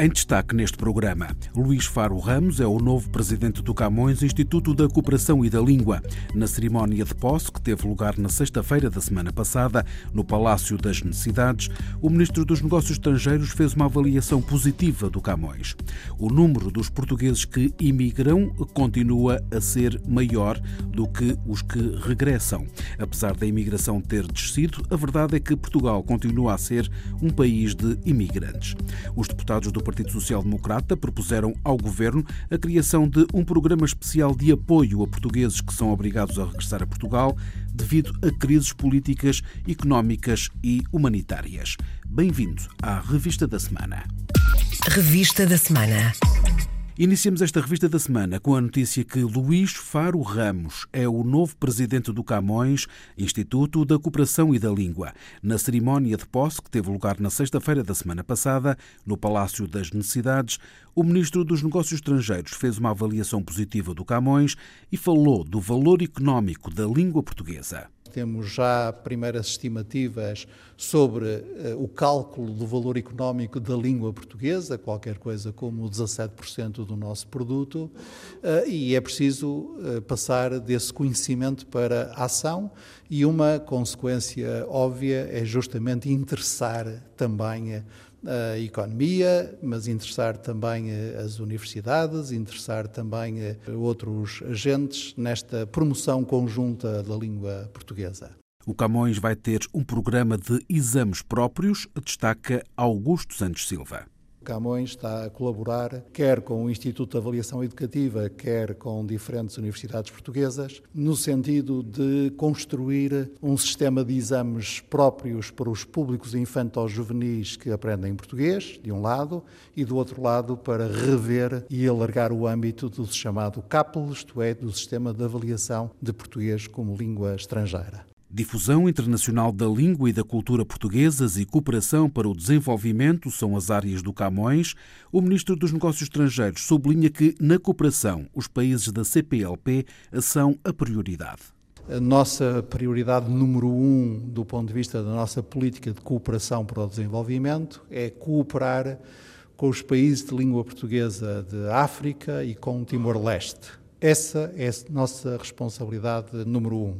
Em destaque neste programa, Luís Faro Ramos é o novo presidente do Camões Instituto da Cooperação e da Língua. Na cerimónia de posse, que teve lugar na sexta-feira da semana passada, no Palácio das Necessidades, o ministro dos Negócios Estrangeiros fez uma avaliação positiva do Camões. O número dos portugueses que imigram continua a ser maior do que os que regressam. Apesar da imigração ter descido, a verdade é que Portugal continua a ser um país de imigrantes. Os deputados do Partido Social Democrata propuseram ao governo a criação de um programa especial de apoio a portugueses que são obrigados a regressar a Portugal devido a crises políticas, económicas e humanitárias. Bem-vindo à Revista da Semana. Revista da Semana. Iniciamos esta revista da semana com a notícia que Luís Faro Ramos é o novo presidente do Camões, Instituto da Cooperação e da Língua. Na cerimónia de posse, que teve lugar na sexta-feira da semana passada, no Palácio das Necessidades, o ministro dos Negócios Estrangeiros fez uma avaliação positiva do Camões e falou do valor económico da língua portuguesa. Temos já primeiras estimativas sobre uh, o cálculo do valor económico da língua portuguesa, qualquer coisa como 17% do nosso produto, uh, e é preciso uh, passar desse conhecimento para a ação, e uma consequência óbvia é justamente interessar também a economia, mas interessar também as universidades, interessar também outros agentes nesta promoção conjunta da língua portuguesa. O Camões vai ter um programa de exames próprios, destaca Augusto Santos Silva. Camões está a colaborar quer com o Instituto de Avaliação Educativa, quer com diferentes universidades portuguesas, no sentido de construir um sistema de exames próprios para os públicos infantos-juvenis que aprendem português, de um lado, e do outro lado para rever e alargar o âmbito do chamado CAPEL, isto é, do Sistema de Avaliação de Português como Língua Estrangeira. Difusão internacional da língua e da cultura portuguesas e cooperação para o desenvolvimento são as áreas do Camões. O ministro dos Negócios Estrangeiros sublinha que, na cooperação, os países da CPLP são a prioridade. A nossa prioridade número um, do ponto de vista da nossa política de cooperação para o desenvolvimento, é cooperar com os países de língua portuguesa de África e com Timor-Leste. Essa é a nossa responsabilidade número um.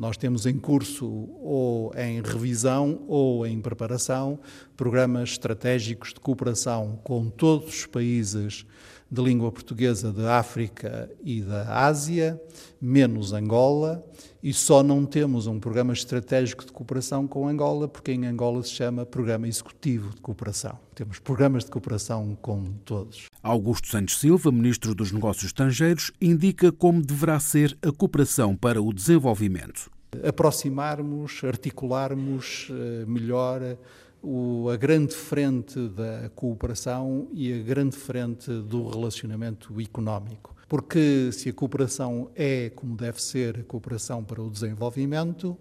Nós temos em curso, ou em revisão, ou em preparação, programas estratégicos de cooperação com todos os países de língua portuguesa da África e da Ásia, menos Angola, e só não temos um programa estratégico de cooperação com Angola, porque em Angola se chama Programa Executivo de Cooperação. Temos programas de cooperação com todos. Augusto Santos Silva, Ministro dos Negócios Estrangeiros, indica como deverá ser a cooperação para o desenvolvimento. Aproximarmos, articularmos eh, melhor o, a grande frente da cooperação e a grande frente do relacionamento económico. Porque se a cooperação é, como deve ser, a cooperação para o desenvolvimento,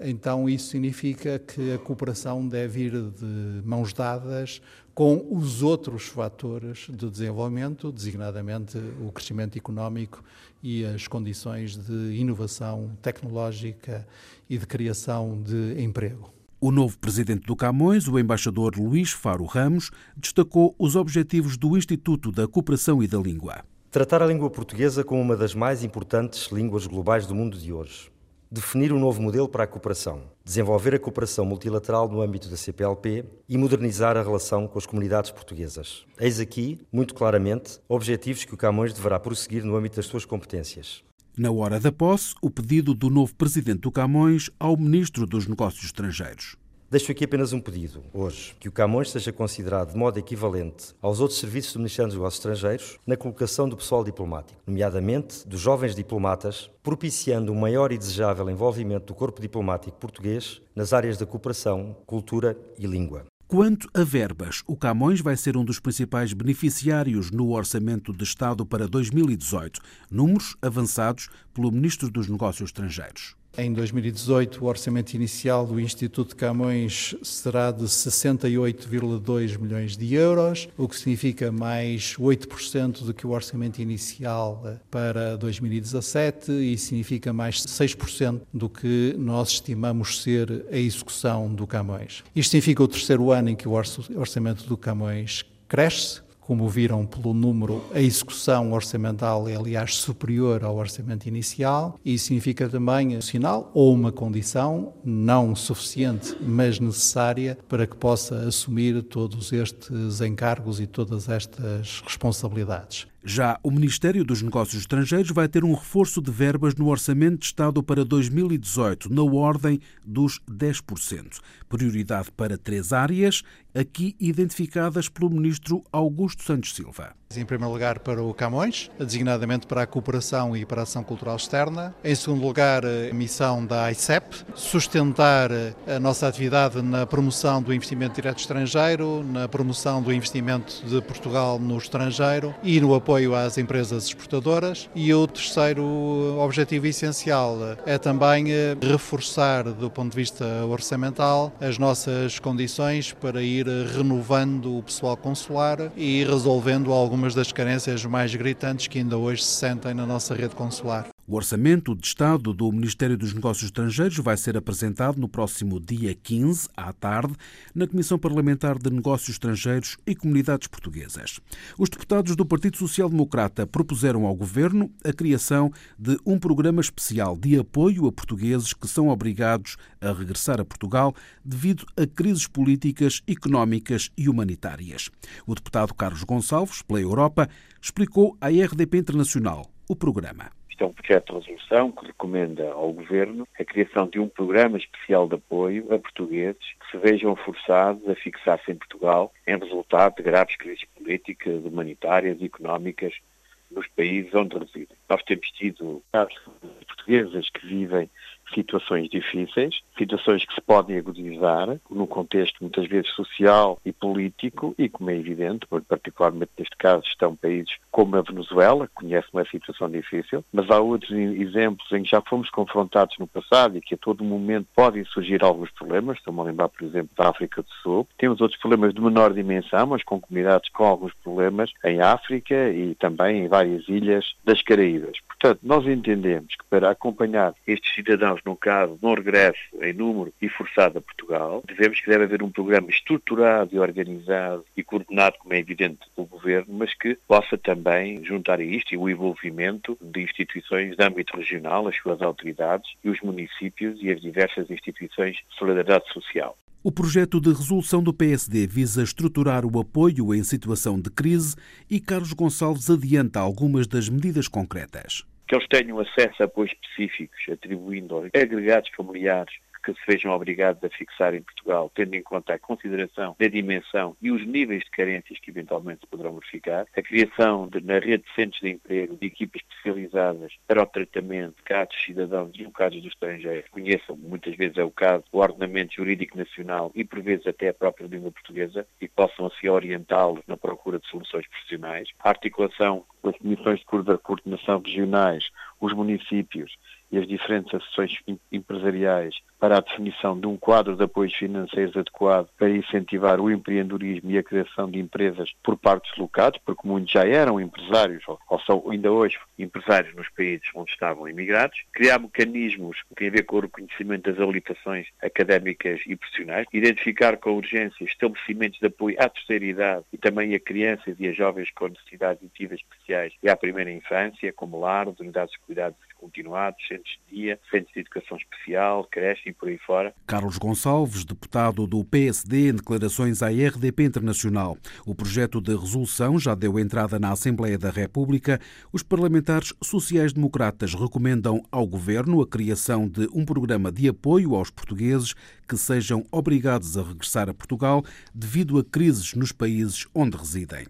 então isso significa que a cooperação deve ir de mãos dadas com os outros fatores de desenvolvimento, designadamente o crescimento económico e as condições de inovação tecnológica e de criação de emprego. O novo presidente do Camões, o embaixador Luís Faro Ramos, destacou os objetivos do Instituto da Cooperação e da Língua. Tratar a língua portuguesa como uma das mais importantes línguas globais do mundo de hoje. Definir um novo modelo para a cooperação. Desenvolver a cooperação multilateral no âmbito da CPLP e modernizar a relação com as comunidades portuguesas. Eis aqui, muito claramente, objetivos que o Camões deverá prosseguir no âmbito das suas competências. Na hora da posse, o pedido do novo presidente do Camões ao ministro dos Negócios Estrangeiros. Deixo aqui apenas um pedido, hoje, que o Camões seja considerado de modo equivalente aos outros serviços do Ministério dos Negócios Estrangeiros na colocação do pessoal diplomático, nomeadamente dos jovens diplomatas, propiciando um maior e desejável envolvimento do corpo diplomático português nas áreas da cooperação, cultura e língua. Quanto a verbas, o Camões vai ser um dos principais beneficiários no Orçamento de Estado para 2018, números avançados pelo Ministro dos Negócios Estrangeiros. Em 2018, o orçamento inicial do Instituto Camões será de 68,2 milhões de euros, o que significa mais 8% do que o orçamento inicial para 2017 e significa mais 6% do que nós estimamos ser a execução do Camões. Isto significa o terceiro ano em que o orçamento do Camões cresce, como viram pelo número, a execução orçamental é, aliás, superior ao orçamento inicial e significa também um sinal ou uma condição não suficiente, mas necessária para que possa assumir todos estes encargos e todas estas responsabilidades. Já o Ministério dos Negócios Estrangeiros vai ter um reforço de verbas no Orçamento de Estado para 2018, na ordem dos 10%. Prioridade para três áreas, aqui identificadas pelo Ministro Augusto Santos Silva. Em primeiro lugar, para o Camões, designadamente para a cooperação e para a ação cultural externa. Em segundo lugar, a missão da ICEP, sustentar a nossa atividade na promoção do investimento direto estrangeiro, na promoção do investimento de Portugal no estrangeiro e no apoio às empresas exportadoras. E o terceiro objetivo essencial é também reforçar, do ponto de vista orçamental, as nossas condições para ir renovando o pessoal consular e resolvendo algumas algumas das carências mais gritantes que ainda hoje se sentem na nossa rede consular. O Orçamento de Estado do Ministério dos Negócios Estrangeiros vai ser apresentado no próximo dia 15, à tarde, na Comissão Parlamentar de Negócios Estrangeiros e Comunidades Portuguesas. Os deputados do Partido Social Democrata propuseram ao Governo a criação de um programa especial de apoio a portugueses que são obrigados a regressar a Portugal devido a crises políticas, económicas e humanitárias. O deputado Carlos Gonçalves, pela Europa, explicou à RDP Internacional o programa é um projeto de resolução que recomenda ao Governo a criação de um programa especial de apoio a portugueses que se vejam forçados a fixar-se em Portugal em resultado de graves crises políticas, humanitárias e económicas nos países onde residem. Nós temos tido casos portuguesas que vivem situações difíceis, situações que se podem agudizar no contexto muitas vezes social e político e, como é evidente, particularmente neste caso estão países como a Venezuela, que conhece uma situação difícil, mas há outros exemplos em que já fomos confrontados no passado e que a todo momento podem surgir alguns problemas, estou-me a lembrar, por exemplo, da África do Sul. Temos outros problemas de menor dimensão, mas com comunidades com alguns problemas em África e também em várias ilhas das Caraíbas. Portanto, nós entendemos que para acompanhar estes cidadãos, no caso, no regresso em número e forçado a Portugal, devemos que deve haver um programa estruturado e organizado e coordenado, como é evidente, pelo Governo, mas que possa também juntar a isto e o envolvimento de instituições de âmbito regional, as suas autoridades e os municípios e as diversas instituições de solidariedade social. O projeto de resolução do PSD visa estruturar o apoio em situação de crise e Carlos Gonçalves adianta algumas das medidas concretas que eles tenham acesso a apoios específicos, atribuindo agregados familiares que se vejam obrigados a fixar em Portugal, tendo em conta a consideração da dimensão e os níveis de carências que eventualmente se poderão verificar, a criação de, na rede de centros de emprego de equipas especializadas para o tratamento de casos cidadãos e casos do estrangeiro, conheçam, muitas vezes é o caso, o ordenamento jurídico nacional e por vezes até a própria língua portuguesa e possam assim orientá-los na procura de soluções profissionais, a articulação das comissões de coordenação regionais, os municípios e as diferentes associações empresariais para a definição de um quadro de apoios financeiros adequado para incentivar o empreendedorismo e a criação de empresas por partes locais, porque muitos já eram empresários ou são ainda hoje empresários nos países onde estavam imigrados, criar mecanismos que têm a ver com o reconhecimento das habilitações académicas e profissionais, identificar com urgência estabelecimentos de apoio à terceira idade e também a crianças e a jovens com necessidades educativas especiais e à primeira infância, como lar, unidades de cuidados continuados, centros de dia, centros de educação especial, creche e por aí fora. Carlos Gonçalves, deputado do PSD, em declarações à RDP Internacional. O projeto de resolução já deu entrada na Assembleia da República. Os parlamentares sociais-democratas recomendam ao Governo a criação de um programa de apoio aos portugueses que sejam obrigados a regressar a Portugal devido a crises nos países onde residem.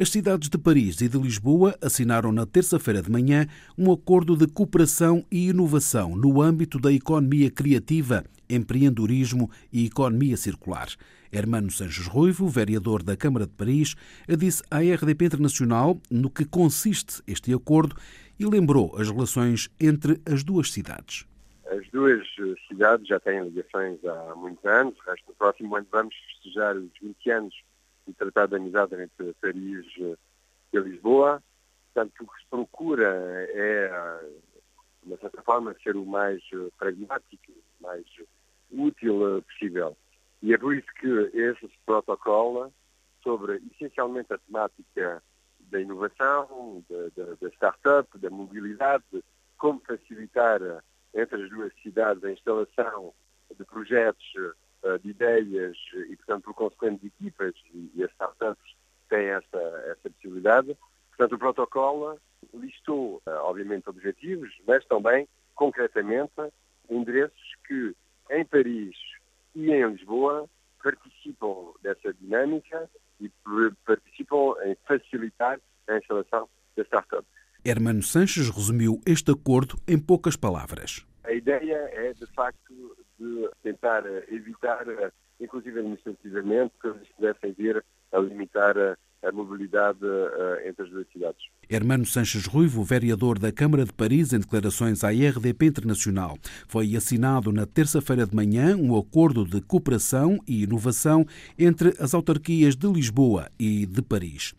As cidades de Paris e de Lisboa assinaram na terça-feira de manhã um acordo de cooperação e inovação no âmbito da economia criativa, empreendedorismo e economia circular. Hermano Sanches Ruivo, vereador da Câmara de Paris, disse à RDP Internacional no que consiste este acordo e lembrou as relações entre as duas cidades. As duas cidades já têm ligações há muitos anos, no próximo ano vamos festejar os 20 anos do Tratado de Amizade entre Paris e Lisboa. Portanto, o que se procura é, de certa forma, ser o mais pragmático, mais útil possível. E é por isso que esse protocolo sobre, essencialmente, a temática da inovação, da, da, da startup, da mobilidade, como facilitar entre as duas cidades a instalação de projetos, eh, de ideias e, portanto, por consequente, de equipas e, as startups têm essa, essa possibilidade. Portanto, o protocolo listou, eh, obviamente, objetivos, mas também, concretamente, endereços que, em Paris e em Lisboa, participam dessa dinâmica e participam em facilitar a instalação da startup. Hermano Sanches resumiu este acordo em poucas palavras. A ideia é, de facto, de tentar evitar, inclusive administrativamente, que eles pudessem vir a limitar a mobilidade entre as duas cidades. Hermano Sanches Ruivo, vereador da Câmara de Paris, em declarações à IRDP Internacional, foi assinado na terça-feira de manhã um acordo de cooperação e inovação entre as autarquias de Lisboa e de Paris.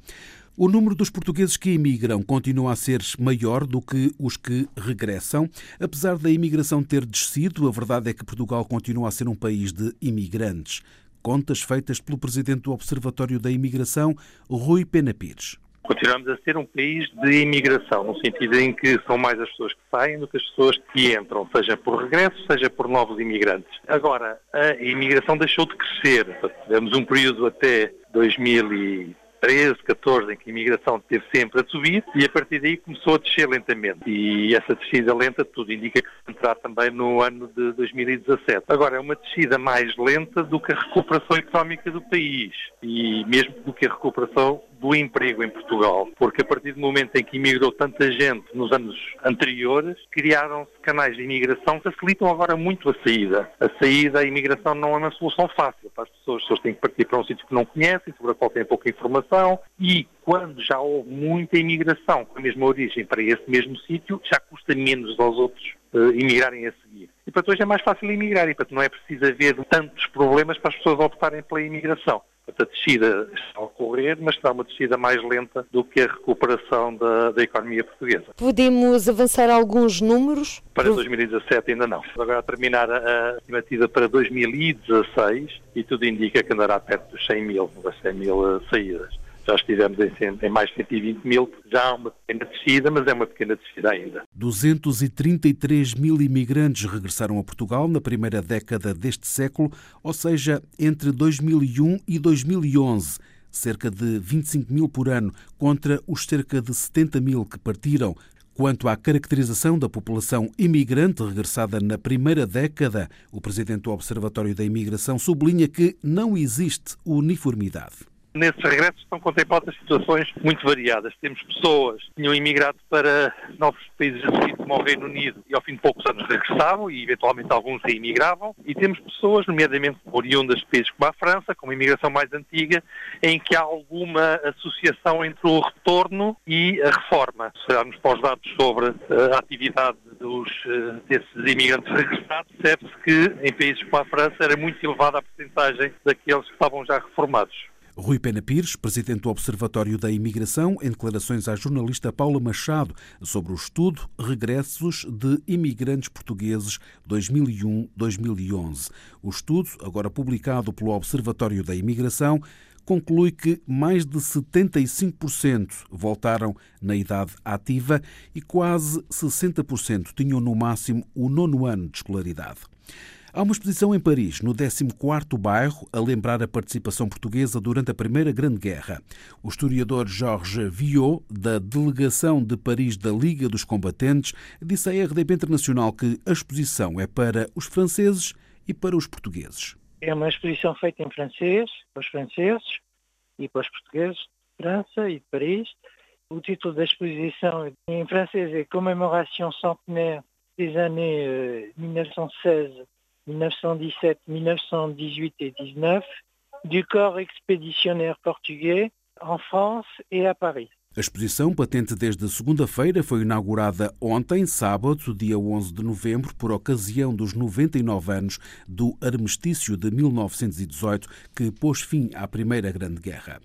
O número dos portugueses que emigram continua a ser maior do que os que regressam. Apesar da imigração ter descido, a verdade é que Portugal continua a ser um país de imigrantes. Contas feitas pelo presidente do Observatório da Imigração, Rui Pena Pires. Continuamos a ser um país de imigração, no sentido em que são mais as pessoas que saem do que as pessoas que entram, seja por regresso, seja por novos imigrantes. Agora, a imigração deixou de crescer. Tivemos um período até 2000 13, 14, em que a imigração esteve sempre a subir e a partir daí começou a descer lentamente. E essa descida lenta, tudo indica que se entrar também no ano de 2017. Agora, é uma descida mais lenta do que a recuperação económica do país e mesmo do que a recuperação do emprego em Portugal, porque a partir do momento em que imigrou tanta gente nos anos anteriores, criaram-se canais de imigração que facilitam agora muito a saída. A saída, a imigração não é uma solução fácil para as pessoas. As pessoas têm que partir para um sítio que não conhecem, sobre a qual têm pouca informação e quando já houve muita imigração com a mesma origem para esse mesmo sítio, já custa menos aos outros uh, imigrarem a seguir. E para hoje é mais fácil imigrar e para não é preciso haver tantos problemas para as pessoas optarem pela imigração. A descida está a ocorrer, mas será uma descida mais lenta do que a recuperação da, da economia portuguesa. Podemos avançar alguns números? Para 2017 ainda não. Agora a terminar a estimativa para 2016 e tudo indica que andará perto dos 100 mil, 100 mil saídas já estivemos em, em, mais de 120 mil, já há uma pequena descida, mas é uma pequena descida ainda. 233 mil imigrantes regressaram a Portugal na primeira década deste século, ou seja, entre 2001 e 2011 cerca de 25 mil por ano, contra os cerca de 70 mil que partiram. Quanto à caracterização da população imigrante regressada na primeira década, o presidente do Observatório da Imigração sublinha que não existe uniformidade. Nesses regressos estão contempladas situações muito variadas. Temos pessoas que tinham imigrado para novos países a seguir, como o Reino Unido, e ao fim de poucos anos regressavam e eventualmente alguns reimigravam. E temos pessoas, nomeadamente oriundas de países como a França, com uma imigração mais antiga, em que há alguma associação entre o retorno e a reforma. Se olharmos para os dados sobre eh, a atividade dos, eh, desses imigrantes regressados, percebe-se que em países como a França era muito elevada a porcentagem daqueles que estavam já reformados. Rui Pena Pires, presidente do Observatório da Imigração, em declarações à jornalista Paula Machado sobre o estudo Regressos de Imigrantes Portugueses 2001-2011. O estudo, agora publicado pelo Observatório da Imigração, conclui que mais de 75% voltaram na idade ativa e quase 60% tinham no máximo o nono ano de escolaridade. Há uma exposição em Paris, no 14º bairro, a lembrar a participação portuguesa durante a Primeira Grande Guerra. O historiador Georges Viot, da delegação de Paris da Liga dos Combatentes, disse à RDP Internacional que a exposição é para os franceses e para os portugueses. É uma exposição feita em francês, para os franceses e para os portugueses de França e de Paris. O título da exposição em francês é Commémoration centenaire des années 1916 euh, 1917, 1918 et 19 du corps expéditionnaire portugais en France et à Paris. A exposição, patente desde segunda-feira, foi inaugurada ontem, sábado, dia 11 de novembro, por ocasião dos 99 anos do armistício de 1918, que pôs fim à Primeira Grande Guerra.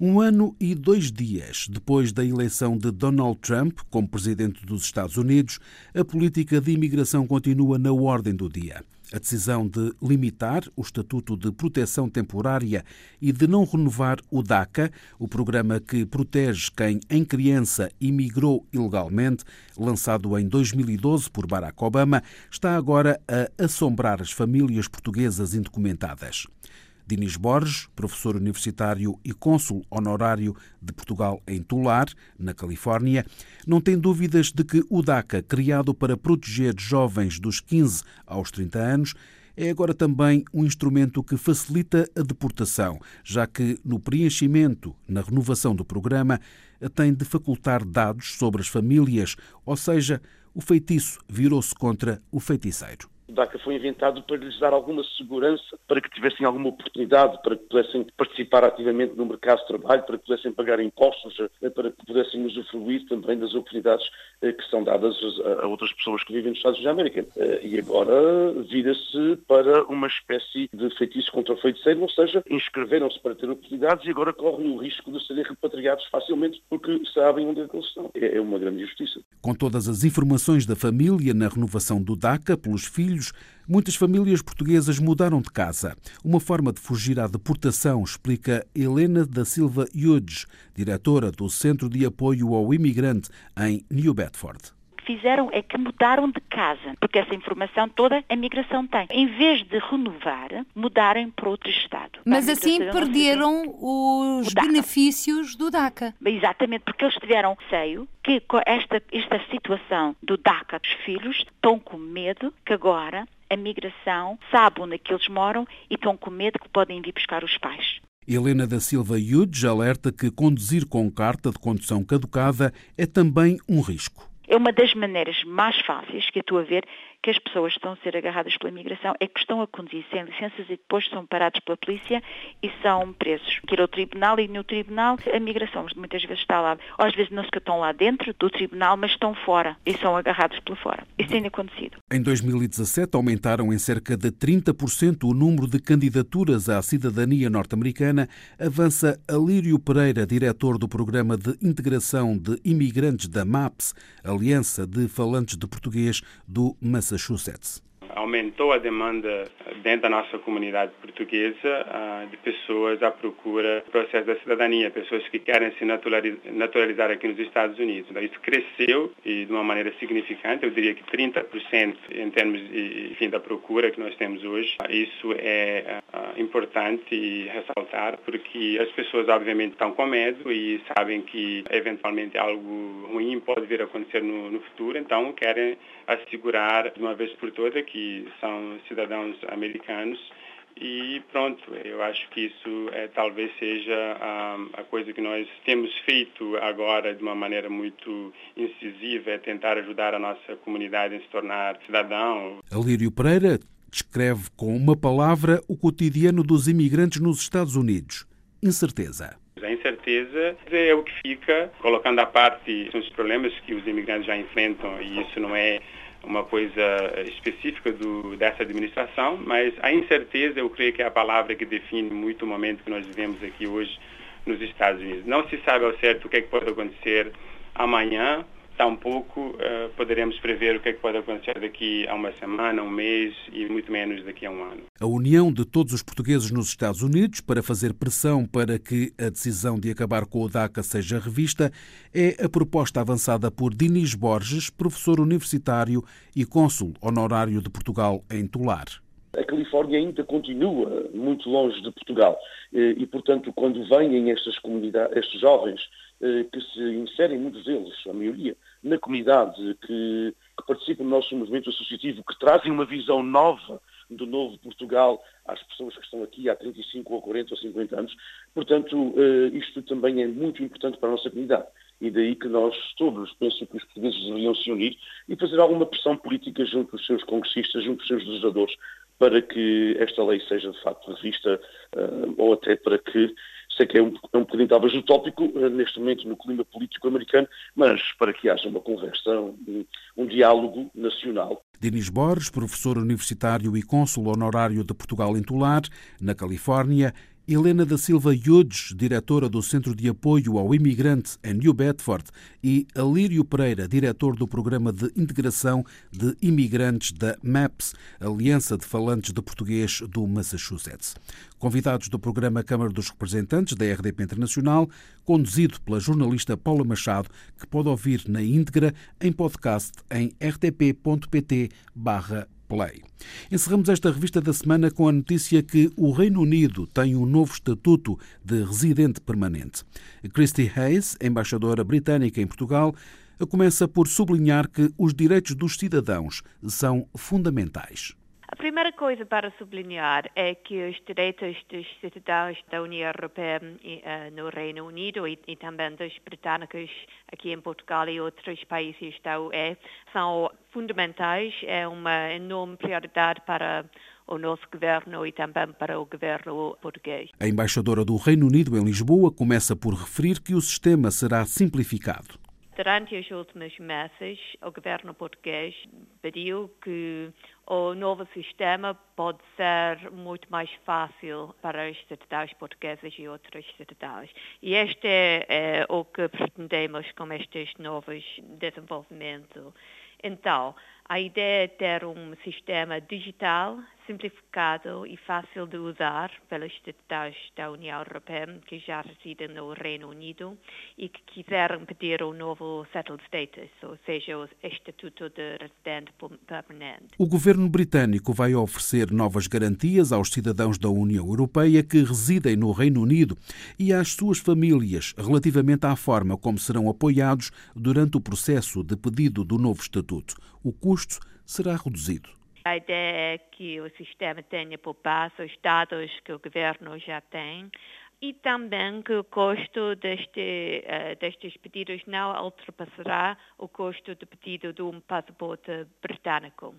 Um ano e dois dias depois da eleição de Donald Trump como presidente dos Estados Unidos, a política de imigração continua na ordem do dia. A decisão de limitar o Estatuto de Proteção Temporária e de não renovar o DACA, o programa que protege quem em criança imigrou ilegalmente, lançado em 2012 por Barack Obama, está agora a assombrar as famílias portuguesas indocumentadas. Dinis Borges, professor universitário e cônsul honorário de Portugal em Tular, na Califórnia, não tem dúvidas de que o DACA, criado para proteger jovens dos 15 aos 30 anos, é agora também um instrumento que facilita a deportação, já que no preenchimento, na renovação do programa, tem de facultar dados sobre as famílias, ou seja, o feitiço virou-se contra o feiticeiro. O DACA foi inventado para lhes dar alguma segurança, para que tivessem alguma oportunidade, para que pudessem participar ativamente no mercado de trabalho, para que pudessem pagar impostos, eh, para que pudessem usufruir também das oportunidades eh, que são dadas a outras pessoas que vivem nos Estados Unidos da América. Eh, e agora vira-se para uma espécie de feitiço contra o feiticeiro, ou seja, inscreveram-se para ter oportunidades e agora correm o risco de serem repatriados facilmente porque sabem onde é que eles estão. É, é uma grande injustiça. Com todas as informações da família na renovação do DACA pelos filhos, filhos, muitas famílias portuguesas mudaram de casa. Uma forma de fugir à deportação, explica Helena da Silva Hughes, diretora do Centro de Apoio ao Imigrante em New Bedford fizeram é que mudaram de casa, porque essa informação toda a migração tem. Em vez de renovar, mudarem para outro Estado. Mas assim perderam os benefícios do DACA. Exatamente, porque eles tiveram receio que esta, esta situação do DACA dos filhos estão com medo que agora a migração sabe onde é que eles moram e estão com medo que podem vir buscar os pais. Helena da Silva Yudes alerta que conduzir com carta de condução caducada é também um risco. É uma das maneiras mais fáceis que eu estou a ver que as pessoas estão a ser agarradas pela imigração é que estão a conduzir sem licenças e depois são parados pela polícia e são presos. Que ao tribunal e no tribunal a migração muitas vezes está lá, ou às vezes não se estão lá dentro do tribunal, mas estão fora e são agarrados pela fora. Isso tem acontecido. Em 2017 aumentaram em cerca de 30% o número de candidaturas à cidadania norte-americana, avança Alírio Pereira, diretor do Programa de Integração de Imigrantes da MAPS, Aliança de Falantes de Português do Massachusetts. Massachusetts. Aumentou a demanda dentro da nossa comunidade portuguesa uh, de pessoas à procura do processo da cidadania, pessoas que querem se naturalizar aqui nos Estados Unidos. Então, isso cresceu e de uma maneira significante, eu diria que 30% em termos enfim, da procura que nós temos hoje. Isso é uh, importante ressaltar porque as pessoas obviamente estão com medo e sabem que eventualmente algo ruim pode vir a acontecer no, no futuro, então querem assegurar de uma vez por todas que são cidadãos americanos e pronto, eu acho que isso é, talvez seja a, a, coisa que nós temos feito agora de uma maneira muito incisiva, é tentar ajudar a nossa comunidade a se tornar cidadão. Alírio Pereira descreve com uma palavra o cotidiano dos imigrantes nos Estados Unidos. Incerteza. A incerteza é o que fica, colocando à parte os problemas que os imigrantes já enfrentam, e isso não é uma coisa específica do, dessa administração, mas a incerteza eu creio que é a palavra que define muito o momento que nós vivemos aqui hoje nos Estados Unidos. Não se sabe ao certo o que, é que pode acontecer amanhã, tampouco uh, poderemos prever o que, é que pode acontecer daqui a uma semana, um mês e muito menos daqui a um ano. A união de todos os portugueses nos Estados Unidos para fazer pressão para que a decisão de acabar com o DACA seja revista é a proposta avançada por Dinis Borges, professor universitário e cônsul honorário de Portugal em Tular. A Califórnia ainda continua muito longe de Portugal eh, e, portanto, quando vêm estas comunidades, estes jovens eh, que se inserem, muitos deles, a maioria, na comunidade, que, que participam do nosso movimento associativo, que trazem uma visão nova do novo Portugal às pessoas que estão aqui há 35 ou 40 ou 50 anos. Portanto, eh, isto também é muito importante para a nossa comunidade. E daí que nós todos, penso que os portugueses deveriam se unir e fazer alguma pressão política junto dos seus congressistas, junto dos seus legisladores, para que esta lei seja de facto revista, eh, ou até para que sei que é um, é um bocadinho talvez utópico neste momento no clima político americano, mas para que haja uma conversa, um, um diálogo nacional. Dinis Borges, professor universitário e cônsul honorário de Portugal em Tular, na Califórnia, Helena da Silva Yudes, diretora do Centro de Apoio ao Imigrante em New Bedford, e Alírio Pereira, diretor do Programa de Integração de Imigrantes da MAPS, Aliança de Falantes de Português do Massachusetts. Convidados do programa Câmara dos Representantes da RDP Internacional, conduzido pela jornalista Paula Machado, que pode ouvir na íntegra em podcast em rtp.pt barra Play. Encerramos esta revista da semana com a notícia que o Reino Unido tem um novo estatuto de residente permanente. Christy Hayes, embaixadora britânica em Portugal, começa por sublinhar que os direitos dos cidadãos são fundamentais. A primeira coisa para sublinhar é que os direitos dos cidadãos da União Europeia uh, no Reino Unido e, e, também dos britânicos aqui em Portugal e outros países da UE são fundamentais, é uma enorme prioridade para o nosso governo e também para o governo português. A embaixadora do Reino Unido em Lisboa começa por referir que o sistema será simplificado. Durante os últimos meses, o governo português pediu que o novo sistema pode ser muito mais fácil para os cidadãos portugueses e outros cidadãos. E este é, é o que pretendemos com estes novos desenvolvimentos. Então, a ideia é ter um sistema digital, simplificado e fácil de usar pelos cidadãos da União Europeia que já residem no Reino Unido e que quiserem pedir o novo settled status, ou seja, o estatuto de residente permanente. O governo britânico vai oferecer novas garantias aos cidadãos da União Europeia que residem no Reino Unido e às suas famílias relativamente à forma como serão apoiados durante o processo de pedido do novo estatuto. O custo será reduzido. A ideia é que o sistema tenha base os dados que o governo já tem e também que o custo deste, uh, destes pedidos não ultrapassará o custo do pedido de um passaporte britânico.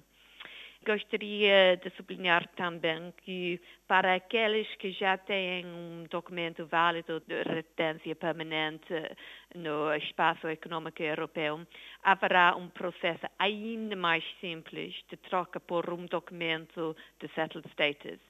Gostaria de sublinhar também que para aqueles que já têm um documento válido de residência permanente no espaço econômico europeu, haverá um processo ainda mais simples de troca por um documento de settled status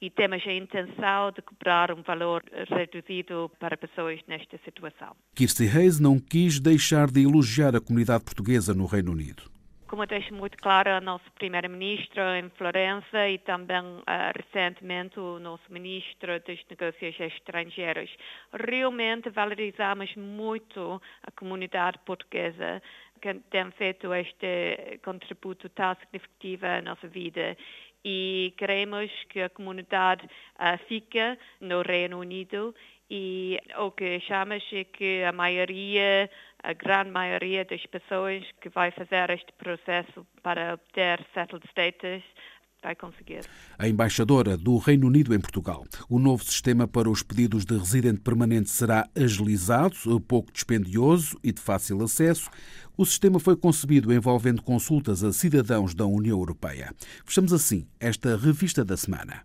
e temos a intenção de cobrar um valor reduzido para pessoas nesta situação. Kirsty Hayes não quis deixar de elogiar a comunidade portuguesa no Reino Unido como deixa muito claro o nosso primeiro-ministro em Florença e também uh, recentemente o nosso ministro dos Negócios Estrangeiros. Realmente valorizamos muito a comunidade portuguesa que tem feito este contributo tão significativo à nossa vida e queremos que a comunidade uh, fique no Reino Unido e o que achamos é que a maioria, a grande maioria das pessoas que vai fazer este processo para obter settled status vai conseguir. A embaixadora do Reino Unido em Portugal. O novo sistema para os pedidos de residente permanente será agilizado, pouco dispendioso e de fácil acesso. O sistema foi concebido envolvendo consultas a cidadãos da União Europeia. Fechamos assim esta revista da semana.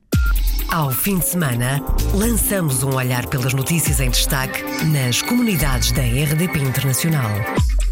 Ao fim de semana, lançamos um olhar pelas notícias em destaque nas comunidades da RDP Internacional.